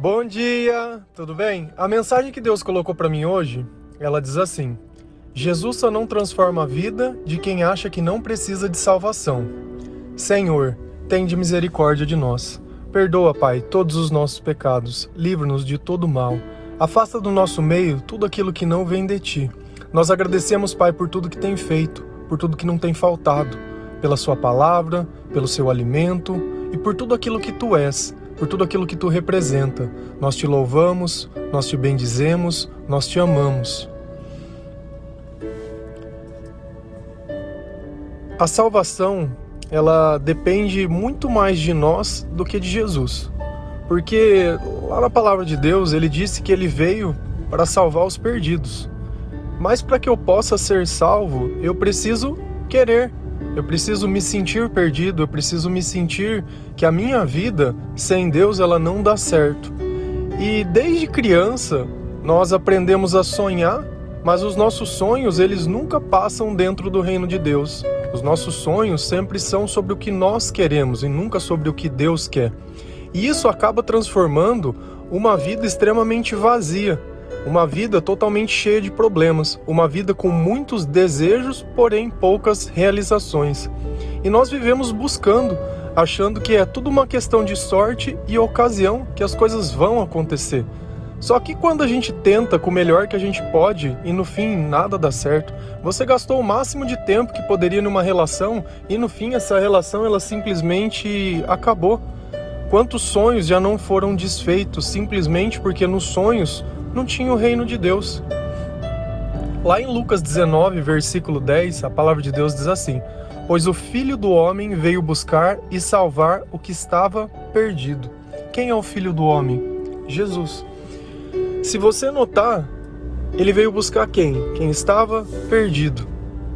Bom dia, tudo bem? A mensagem que Deus colocou para mim hoje, ela diz assim: Jesus só não transforma a vida de quem acha que não precisa de salvação. Senhor, tende misericórdia de nós. Perdoa, Pai, todos os nossos pecados, livra-nos de todo mal. Afasta do nosso meio tudo aquilo que não vem de ti. Nós agradecemos, Pai, por tudo que tem feito, por tudo que não tem faltado, pela Sua palavra, pelo seu alimento e por tudo aquilo que tu és, por tudo aquilo que tu representa. Nós te louvamos, nós te bendizemos, nós te amamos. A salvação ela depende muito mais de nós do que de Jesus. Porque lá na palavra de Deus ele disse que ele veio para salvar os perdidos. Mas para que eu possa ser salvo, eu preciso querer. Eu preciso me sentir perdido, eu preciso me sentir que a minha vida sem Deus ela não dá certo. E desde criança nós aprendemos a sonhar, mas os nossos sonhos eles nunca passam dentro do reino de Deus. Os nossos sonhos sempre são sobre o que nós queremos e nunca sobre o que Deus quer. E isso acaba transformando uma vida extremamente vazia, uma vida totalmente cheia de problemas, uma vida com muitos desejos, porém poucas realizações. E nós vivemos buscando, achando que é tudo uma questão de sorte e ocasião que as coisas vão acontecer. Só que quando a gente tenta com o melhor que a gente pode e no fim nada dá certo, você gastou o máximo de tempo que poderia numa relação e no fim essa relação ela simplesmente acabou. Quantos sonhos já não foram desfeitos simplesmente porque nos sonhos não tinha o reino de Deus? Lá em Lucas 19, versículo 10, a palavra de Deus diz assim: Pois o filho do homem veio buscar e salvar o que estava perdido. Quem é o filho do homem? Jesus. Se você notar, ele veio buscar quem? Quem estava perdido.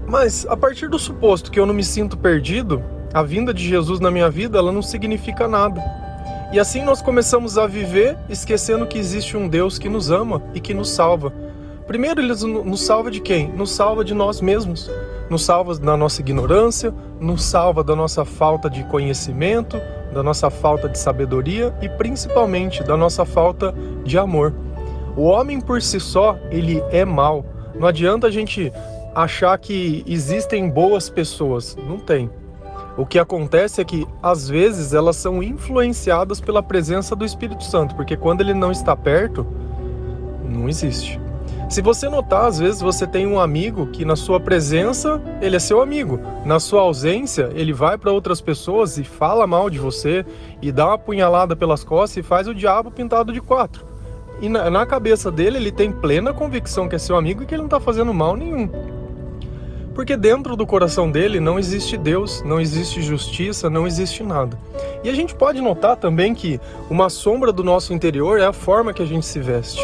Mas a partir do suposto que eu não me sinto perdido, a vinda de Jesus na minha vida, ela não significa nada. E assim nós começamos a viver esquecendo que existe um Deus que nos ama e que nos salva. Primeiro, ele nos salva de quem? Nos salva de nós mesmos. Nos salva da nossa ignorância, nos salva da nossa falta de conhecimento, da nossa falta de sabedoria e principalmente da nossa falta de amor. O homem por si só, ele é mal. Não adianta a gente achar que existem boas pessoas. Não tem. O que acontece é que, às vezes, elas são influenciadas pela presença do Espírito Santo, porque quando ele não está perto, não existe. Se você notar, às vezes você tem um amigo que na sua presença ele é seu amigo, na sua ausência ele vai para outras pessoas e fala mal de você e dá uma punhalada pelas costas e faz o diabo pintado de quatro. E na, na cabeça dele, ele tem plena convicção que é seu amigo e que ele não está fazendo mal nenhum. Porque dentro do coração dele não existe Deus, não existe justiça, não existe nada. E a gente pode notar também que uma sombra do nosso interior é a forma que a gente se veste,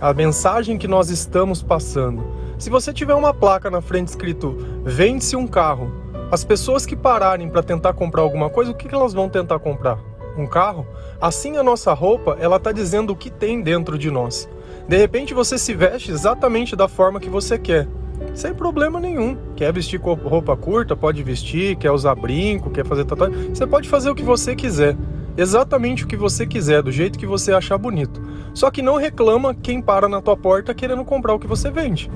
a mensagem que nós estamos passando. Se você tiver uma placa na frente escrito vende-se um carro, as pessoas que pararem para tentar comprar alguma coisa, o que elas vão tentar comprar? um carro, assim a nossa roupa, ela está dizendo o que tem dentro de nós. De repente você se veste exatamente da forma que você quer, sem problema nenhum. Quer vestir roupa curta, pode vestir, quer usar brinco, quer fazer tatuagem, você pode fazer o que você quiser. Exatamente o que você quiser, do jeito que você achar bonito. Só que não reclama quem para na tua porta querendo comprar o que você vende.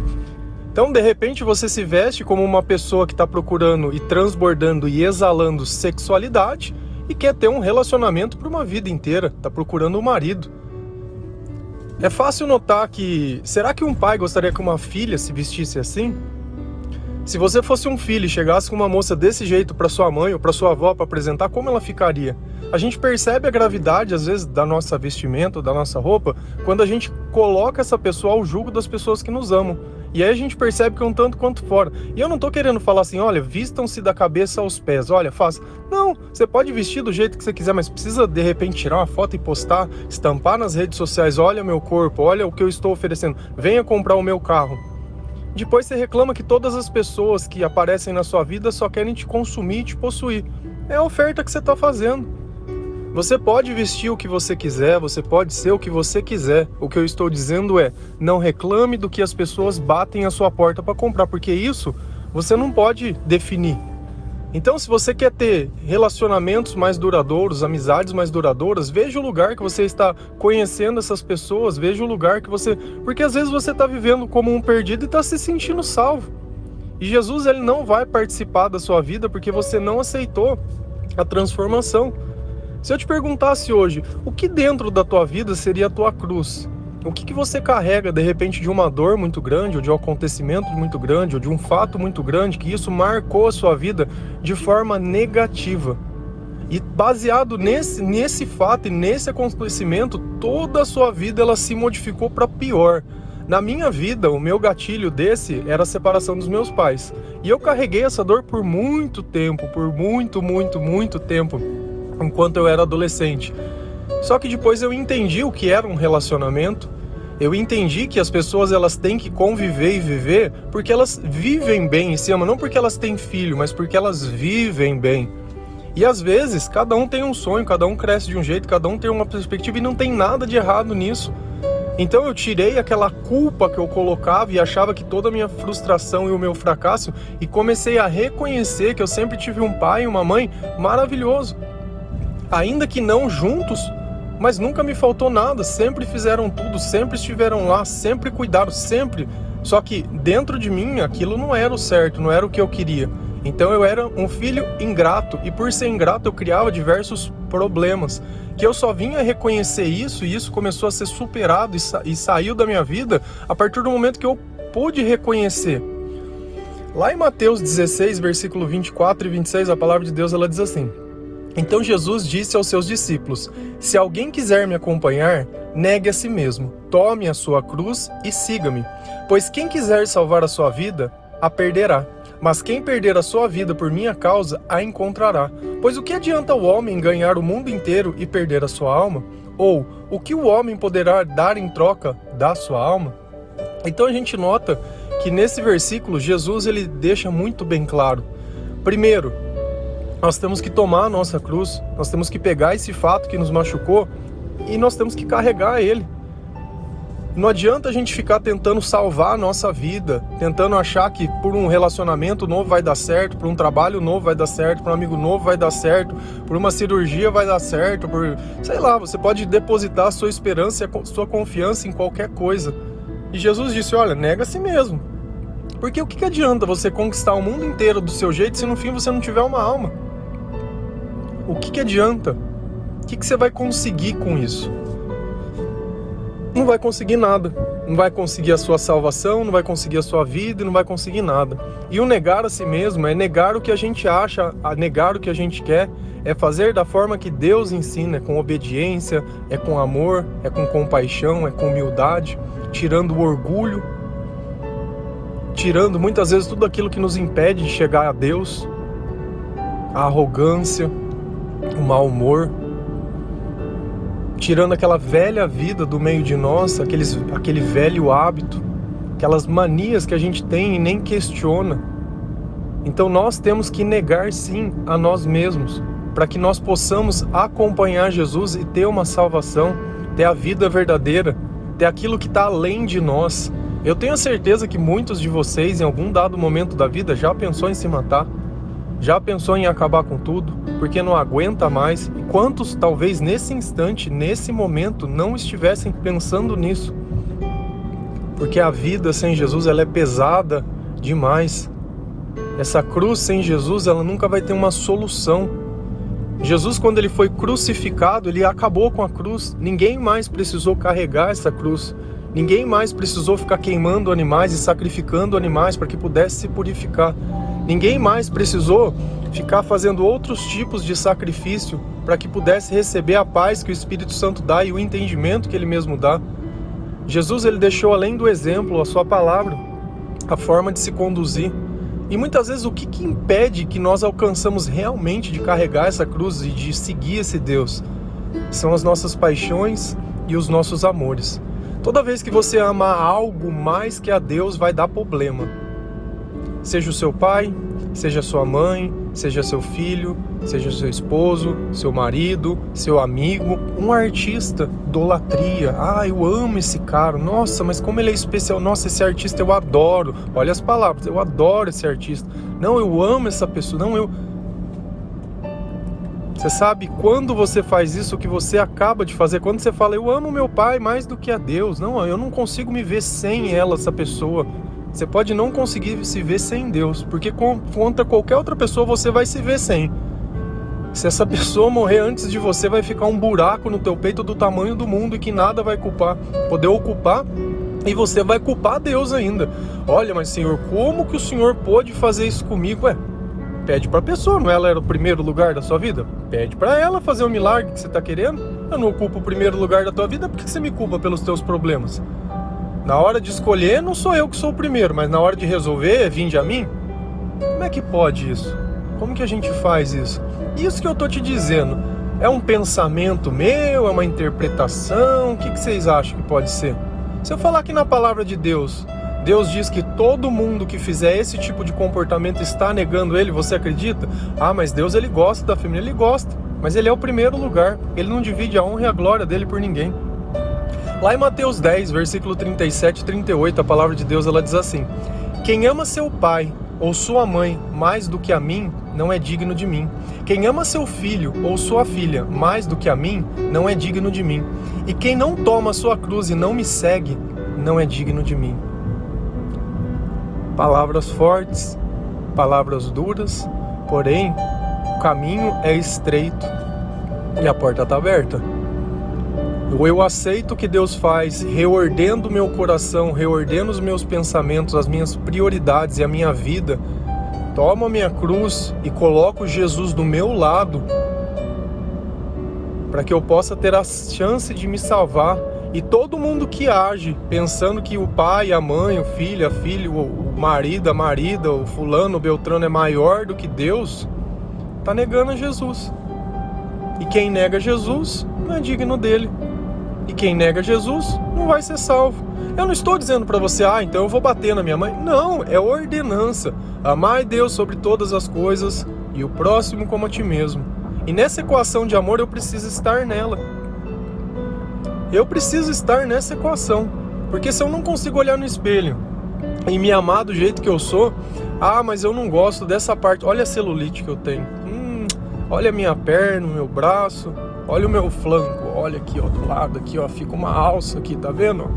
Então, de repente, você se veste como uma pessoa que está procurando e transbordando e exalando sexualidade, e quer ter um relacionamento por uma vida inteira, está procurando um marido. É fácil notar que será que um pai gostaria que uma filha se vestisse assim? Se você fosse um filho e chegasse com uma moça desse jeito para sua mãe ou para sua avó para apresentar, como ela ficaria? A gente percebe a gravidade às vezes da nossa vestimenta, da nossa roupa, quando a gente coloca essa pessoa ao julgo das pessoas que nos amam. E aí a gente percebe que é um tanto quanto fora. E eu não tô querendo falar assim, olha, vistam-se da cabeça aos pés, olha, faça. Não, você pode vestir do jeito que você quiser, mas precisa de repente tirar uma foto e postar, estampar nas redes sociais, olha meu corpo, olha o que eu estou oferecendo, venha comprar o meu carro. Depois você reclama que todas as pessoas que aparecem na sua vida só querem te consumir e te possuir. É a oferta que você está fazendo. Você pode vestir o que você quiser, você pode ser o que você quiser. O que eu estou dizendo é: não reclame do que as pessoas batem à sua porta para comprar, porque isso você não pode definir. Então, se você quer ter relacionamentos mais duradouros, amizades mais duradouras, veja o lugar que você está conhecendo essas pessoas, veja o lugar que você. Porque às vezes você está vivendo como um perdido e está se sentindo salvo. E Jesus ele não vai participar da sua vida porque você não aceitou a transformação. Se eu te perguntasse hoje, o que dentro da tua vida seria a tua cruz? O que, que você carrega de repente de uma dor muito grande, ou de um acontecimento muito grande, ou de um fato muito grande, que isso marcou a sua vida de forma negativa? E baseado nesse, nesse fato e nesse acontecimento, toda a sua vida ela se modificou para pior. Na minha vida, o meu gatilho desse era a separação dos meus pais. E eu carreguei essa dor por muito tempo, por muito, muito, muito tempo, enquanto eu era adolescente. Só que depois eu entendi o que era um relacionamento. Eu entendi que as pessoas elas têm que conviver e viver porque elas vivem bem em se amam, não porque elas têm filho, mas porque elas vivem bem. E às vezes cada um tem um sonho, cada um cresce de um jeito, cada um tem uma perspectiva e não tem nada de errado nisso. Então eu tirei aquela culpa que eu colocava e achava que toda a minha frustração e o meu fracasso e comecei a reconhecer que eu sempre tive um pai e uma mãe maravilhoso. Ainda que não juntos, mas nunca me faltou nada, sempre fizeram tudo, sempre estiveram lá, sempre cuidaram, sempre. Só que dentro de mim aquilo não era o certo, não era o que eu queria. Então eu era um filho ingrato e por ser ingrato eu criava diversos problemas que eu só vinha reconhecer isso e isso começou a ser superado e, sa e saiu da minha vida a partir do momento que eu pude reconhecer. Lá em Mateus 16, versículo 24 e 26, a palavra de Deus ela diz assim: então Jesus disse aos seus discípulos: Se alguém quiser me acompanhar, negue a si mesmo, tome a sua cruz e siga-me. Pois quem quiser salvar a sua vida, a perderá. Mas quem perder a sua vida por minha causa, a encontrará. Pois o que adianta o homem ganhar o mundo inteiro e perder a sua alma? Ou o que o homem poderá dar em troca da sua alma? Então a gente nota que nesse versículo Jesus ele deixa muito bem claro. Primeiro, nós temos que tomar a nossa cruz, nós temos que pegar esse fato que nos machucou e nós temos que carregar ele. Não adianta a gente ficar tentando salvar a nossa vida, tentando achar que por um relacionamento novo vai dar certo, por um trabalho novo vai dar certo, por um amigo novo vai dar certo, por uma cirurgia vai dar certo, por sei lá, você pode depositar sua esperança e sua confiança em qualquer coisa. E Jesus disse: Olha, nega a si mesmo. Porque o que adianta você conquistar o mundo inteiro do seu jeito se no fim você não tiver uma alma? O que, que adianta? O que, que você vai conseguir com isso? Não vai conseguir nada. Não vai conseguir a sua salvação, não vai conseguir a sua vida, não vai conseguir nada. E o negar a si mesmo é negar o que a gente acha, a negar o que a gente quer, é fazer da forma que Deus ensina, é com obediência, é com amor, é com compaixão, é com humildade, tirando o orgulho, tirando muitas vezes tudo aquilo que nos impede de chegar a Deus, a arrogância, o mau humor, tirando aquela velha vida do meio de nós, aqueles, aquele velho hábito, aquelas manias que a gente tem e nem questiona. Então nós temos que negar sim a nós mesmos, para que nós possamos acompanhar Jesus e ter uma salvação, ter a vida verdadeira, ter aquilo que está além de nós. Eu tenho certeza que muitos de vocês, em algum dado momento da vida, já pensou em se matar já pensou em acabar com tudo? Porque não aguenta mais? E quantos, talvez nesse instante, nesse momento, não estivessem pensando nisso? Porque a vida sem Jesus ela é pesada demais. Essa cruz sem Jesus ela nunca vai ter uma solução. Jesus, quando ele foi crucificado, ele acabou com a cruz. Ninguém mais precisou carregar essa cruz. Ninguém mais precisou ficar queimando animais e sacrificando animais para que pudesse se purificar. Ninguém mais precisou ficar fazendo outros tipos de sacrifício para que pudesse receber a paz que o Espírito Santo dá e o entendimento que ele mesmo dá. Jesus ele deixou além do exemplo a sua palavra, a forma de se conduzir. E muitas vezes o que, que impede que nós alcançamos realmente de carregar essa cruz e de seguir esse Deus? São as nossas paixões e os nossos amores. Toda vez que você ama algo mais que a Deus, vai dar problema. Seja o seu pai, seja sua mãe, seja seu filho, seja seu esposo, seu marido, seu amigo, um artista, idolatria. Ah, eu amo esse cara. Nossa, mas como ele é especial. Nossa, esse artista eu adoro. Olha as palavras, eu adoro esse artista. Não, eu amo essa pessoa. Não, eu Você sabe quando você faz isso, que você acaba de fazer? Quando você fala, eu amo meu pai mais do que a Deus. Não, eu não consigo me ver sem ela, essa pessoa. Você pode não conseguir se ver sem Deus, porque contra qualquer outra pessoa você vai se ver sem. Se essa pessoa morrer antes de você, vai ficar um buraco no teu peito do tamanho do mundo e que nada vai culpar, poder ocupar e você vai culpar Deus ainda. Olha, mas Senhor, como que o Senhor pôde fazer isso comigo? Ué, Pede para a pessoa, não é? ela era o primeiro lugar da sua vida? Pede para ela fazer o milagre que você está querendo. Eu não ocupo o primeiro lugar da tua vida, por que você me culpa pelos teus problemas? Na hora de escolher, não sou eu que sou o primeiro, mas na hora de resolver, vinde a mim? Como é que pode isso? Como que a gente faz isso? Isso que eu tô te dizendo, é um pensamento meu, é uma interpretação? O que, que vocês acham que pode ser? Se eu falar aqui na palavra de Deus, Deus diz que todo mundo que fizer esse tipo de comportamento está negando ele, você acredita? Ah, mas Deus ele gosta da família, ele gosta, mas ele é o primeiro lugar, ele não divide a honra e a glória dele por ninguém. Lá em Mateus 10, versículo 37 e 38, a palavra de Deus ela diz assim: Quem ama seu pai ou sua mãe mais do que a mim, não é digno de mim. Quem ama seu filho ou sua filha mais do que a mim, não é digno de mim. E quem não toma sua cruz e não me segue, não é digno de mim. Palavras fortes, palavras duras, porém o caminho é estreito e a porta está aberta. Eu aceito o que Deus faz, reordendo meu coração, reordendo os meus pensamentos, as minhas prioridades e a minha vida. Tomo a minha cruz e coloco Jesus do meu lado para que eu possa ter a chance de me salvar e todo mundo que age pensando que o pai, a mãe, o filho, a filha, o marido, a marida, o fulano, o beltrano é maior do que Deus, está negando a Jesus. E quem nega Jesus não é digno dele. E quem nega Jesus não vai ser salvo. Eu não estou dizendo para você, ah, então eu vou bater na minha mãe. Não, é ordenança. Amai Deus sobre todas as coisas e o próximo como a ti mesmo. E nessa equação de amor eu preciso estar nela. Eu preciso estar nessa equação, porque se eu não consigo olhar no espelho e me amar do jeito que eu sou, ah, mas eu não gosto dessa parte. Olha a celulite que eu tenho. Olha a minha perna, o meu braço, olha o meu flanco, olha aqui, ó, do lado aqui, ó, fica uma alça aqui, tá vendo?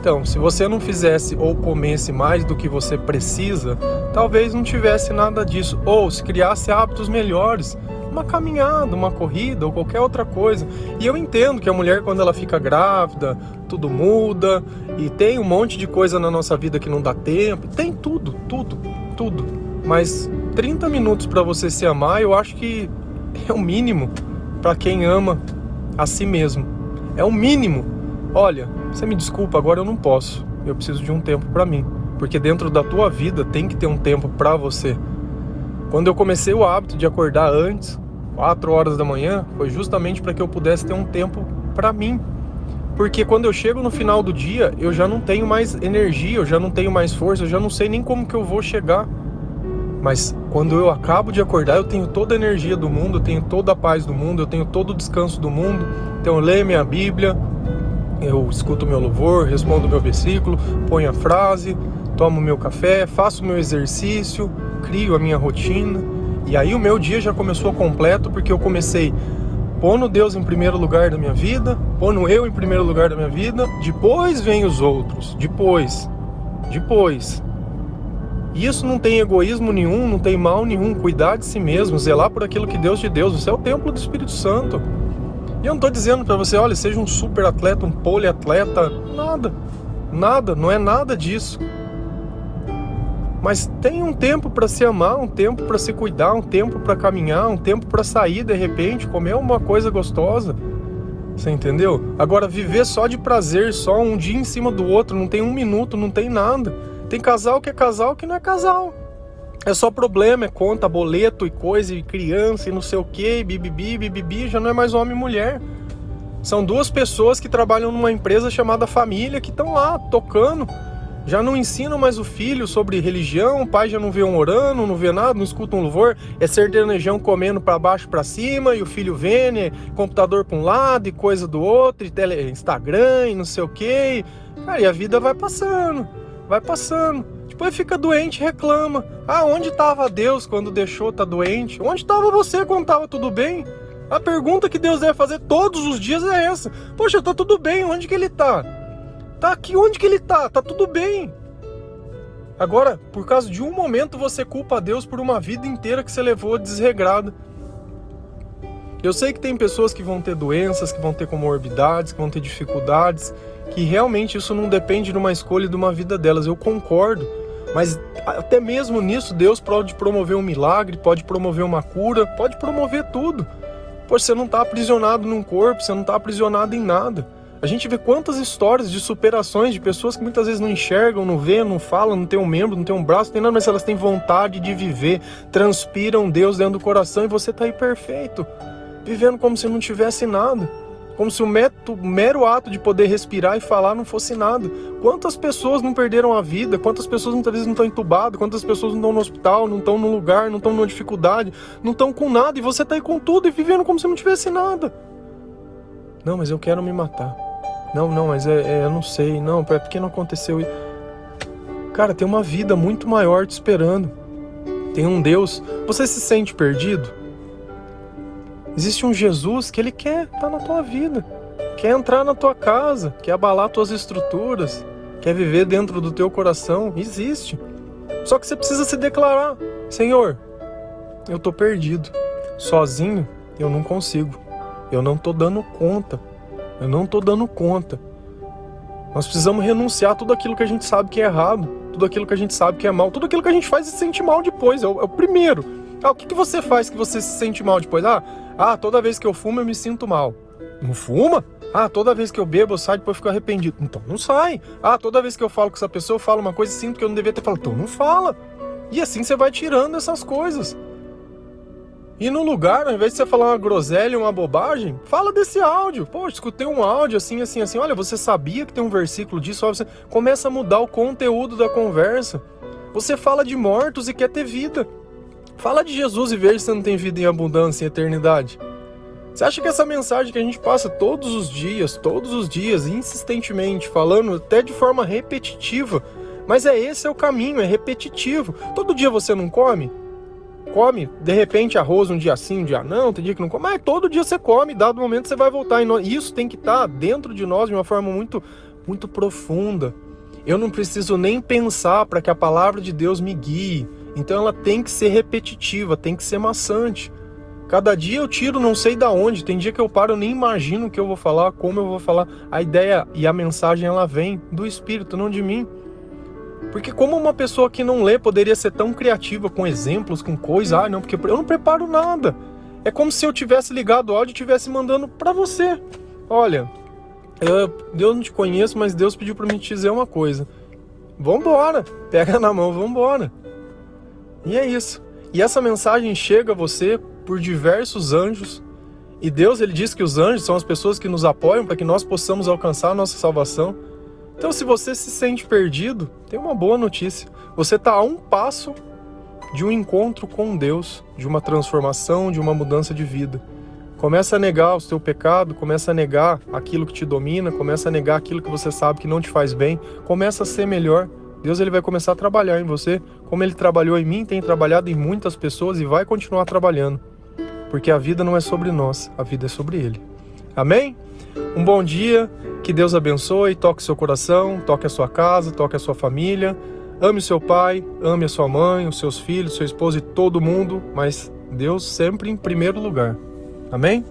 Então, se você não fizesse ou comesse mais do que você precisa, talvez não tivesse nada disso. Ou se criasse hábitos melhores, uma caminhada, uma corrida ou qualquer outra coisa. E eu entendo que a mulher, quando ela fica grávida, tudo muda e tem um monte de coisa na nossa vida que não dá tempo. Tem tudo, tudo, tudo. Mas 30 minutos para você se amar, eu acho que é o mínimo para quem ama a si mesmo. É o mínimo. Olha, você me desculpa, agora eu não posso. Eu preciso de um tempo para mim, porque dentro da tua vida tem que ter um tempo para você. Quando eu comecei o hábito de acordar antes, 4 horas da manhã, foi justamente para que eu pudesse ter um tempo para mim. Porque quando eu chego no final do dia, eu já não tenho mais energia, eu já não tenho mais força, eu já não sei nem como que eu vou chegar. Mas quando eu acabo de acordar, eu tenho toda a energia do mundo, eu tenho toda a paz do mundo, eu tenho todo o descanso do mundo. Então eu leio minha Bíblia, eu escuto meu louvor, respondo meu versículo, ponho a frase, tomo meu café, faço meu exercício, crio a minha rotina e aí o meu dia já começou completo porque eu comecei pondo Deus em primeiro lugar da minha vida, pondo eu em primeiro lugar da minha vida, depois vem os outros, depois, depois. E isso não tem egoísmo nenhum, não tem mal nenhum, cuidar de si mesmo, zelar por aquilo que Deus te deu, você é o templo do Espírito Santo. E eu não estou dizendo para você, olha, seja um super atleta, um poliatleta, nada, nada, não é nada disso. Mas tem um tempo para se amar, um tempo para se cuidar, um tempo para caminhar, um tempo para sair de repente, comer uma coisa gostosa. Você entendeu? Agora viver só de prazer, só um dia em cima do outro, não tem um minuto, não tem nada. Tem casal que é casal que não é casal. É só problema, é conta, boleto e coisa, e criança e não sei o que, bibibi, bibibi, já não é mais homem e mulher. São duas pessoas que trabalham numa empresa chamada família que estão lá tocando já não ensinam mais o filho sobre religião, o pai já não vê um orando, não vê nada, não escuta um louvor, é sertanejão comendo para baixo para cima e o filho vendo, é computador para um lado e coisa do outro, e tele, Instagram e não sei o que. Cara, e a vida vai passando, vai passando. Depois fica doente, reclama. Ah, onde estava Deus quando deixou tá doente? Onde estava você quando estava tudo bem? A pergunta que Deus deve fazer todos os dias é essa. Poxa, tá tudo bem, onde que ele tá? Tá aqui, onde que ele tá? Tá tudo bem. Agora, por causa de um momento, você culpa a Deus por uma vida inteira que você levou desregrada. Eu sei que tem pessoas que vão ter doenças, que vão ter comorbidades, que vão ter dificuldades, que realmente isso não depende de uma escolha de uma vida delas. Eu concordo. Mas até mesmo nisso, Deus pode promover um milagre, pode promover uma cura, pode promover tudo. Pois você não está aprisionado num corpo, você não está aprisionado em nada. A gente vê quantas histórias de superações de pessoas que muitas vezes não enxergam, não vê, não falam, não tem um membro, não tem um braço, não tem nada, mas elas têm vontade de viver, transpiram Deus dentro do coração e você está aí perfeito, vivendo como se não tivesse nada. Como se o mero, ato de poder respirar e falar não fosse nada. Quantas pessoas não perderam a vida? Quantas pessoas muitas vezes não estão entubadas? Quantas pessoas não estão no hospital? Não estão no lugar? Não estão numa dificuldade? Não estão com nada? E você está aí com tudo e vivendo como se não tivesse nada. Não, mas eu quero me matar. Não, não, mas é, é eu não sei. Não, é porque não aconteceu. Cara, tem uma vida muito maior te esperando. Tem um Deus. Você se sente perdido? Existe um Jesus que ele quer estar tá na tua vida, quer entrar na tua casa, quer abalar tuas estruturas, quer viver dentro do teu coração. Existe. Só que você precisa se declarar: Senhor, eu tô perdido. Sozinho eu não consigo. Eu não tô dando conta. Eu não tô dando conta. Nós precisamos renunciar a tudo aquilo que a gente sabe que é errado, tudo aquilo que a gente sabe que é mal, tudo aquilo que a gente faz e se sente mal depois. É o, é o primeiro. Ah, o que, que você faz que você se sente mal depois? Ah, ah, toda vez que eu fumo eu me sinto mal. Não fuma? Ah, toda vez que eu bebo eu saio depois fico arrependido. Então não sai. Ah, toda vez que eu falo com essa pessoa eu falo uma coisa e sinto que eu não devia ter falado. Então não fala. E assim você vai tirando essas coisas. E no lugar, ao invés de você falar uma groselha, uma bobagem, fala desse áudio. Pô, escutei um áudio assim, assim, assim. Olha, você sabia que tem um versículo disso? Você começa a mudar o conteúdo da conversa. Você fala de mortos e quer ter vida. Fala de Jesus e veja se você não tem vida em abundância, em eternidade. Você acha que essa mensagem que a gente passa todos os dias, todos os dias, insistentemente, falando até de forma repetitiva, mas é esse é o caminho, é repetitivo. Todo dia você não come? Come, de repente, arroz um dia sim, um dia não, tem dia que não come, mas todo dia você come, dado momento você vai voltar. E isso tem que estar dentro de nós de uma forma muito, muito profunda. Eu não preciso nem pensar para que a palavra de Deus me guie. Então ela tem que ser repetitiva, tem que ser maçante. Cada dia eu tiro não sei da onde, tem dia que eu paro, eu nem imagino o que eu vou falar, como eu vou falar. A ideia e a mensagem ela vem do espírito, não de mim. Porque como uma pessoa que não lê poderia ser tão criativa com exemplos, com coisas, ah, não, porque eu não preparo nada. É como se eu tivesse ligado o áudio e tivesse mandando para você. Olha, eu, Deus não te conheço, mas Deus pediu para mim te dizer uma coisa. Vambora, pega na mão, vambora. E é isso. E essa mensagem chega a você por diversos anjos. E Deus ele diz que os anjos são as pessoas que nos apoiam para que nós possamos alcançar a nossa salvação. Então, se você se sente perdido, tem uma boa notícia. Você está a um passo de um encontro com Deus, de uma transformação, de uma mudança de vida. Começa a negar o seu pecado, começa a negar aquilo que te domina, começa a negar aquilo que você sabe que não te faz bem, começa a ser melhor. Deus ele vai começar a trabalhar em você, como ele trabalhou em mim, tem trabalhado em muitas pessoas e vai continuar trabalhando. Porque a vida não é sobre nós, a vida é sobre ele. Amém? Um bom dia, que Deus abençoe, toque seu coração, toque a sua casa, toque a sua família. Ame seu pai, ame a sua mãe, os seus filhos, seu esposo e todo mundo, mas Deus sempre em primeiro lugar. Amém?